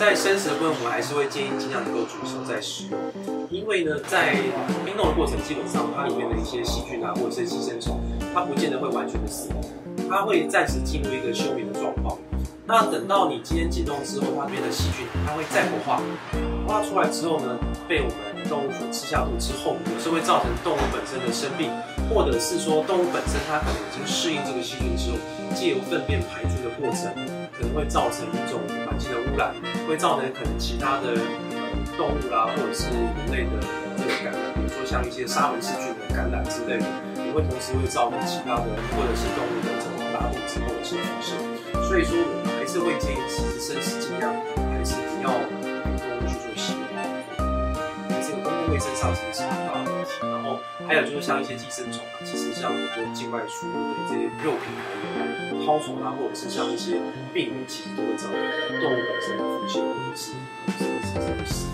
在生食的部分，我们还是会建议尽量能够煮熟再食用，因为呢，在冰冻的过程，基本上它里面的一些细菌啊，或者是寄生虫，它不见得会完全的死亡，它会暂时进入一个休眠的状况。那等到你今天解冻之后，它里面的细菌它会再活化，活化出来之后呢，被我们动物所吃下肚之后，有时候会造成动物本身的生病，或者是说动物本身它可能已经适应这个细菌之后，借由粪便排出的过程，可能会造成一种环境的污染，会造成可能其他的动物啦，或者是人类的这个感染，比如说像一些沙门氏菌的感染之类的，也会同时会造成其他的或者是动物的这种拉肚子或者是腹泻。所以说，我们还是会建议，其实生食尽量卫生上其实是很大的问题。然后还有就是像一些寄生虫啊，其实像很多境外输入的这些肉品来源。掏虫啊，或者是像一些病毒，其实都会造成动物本身的腹泻或者是甚至是死。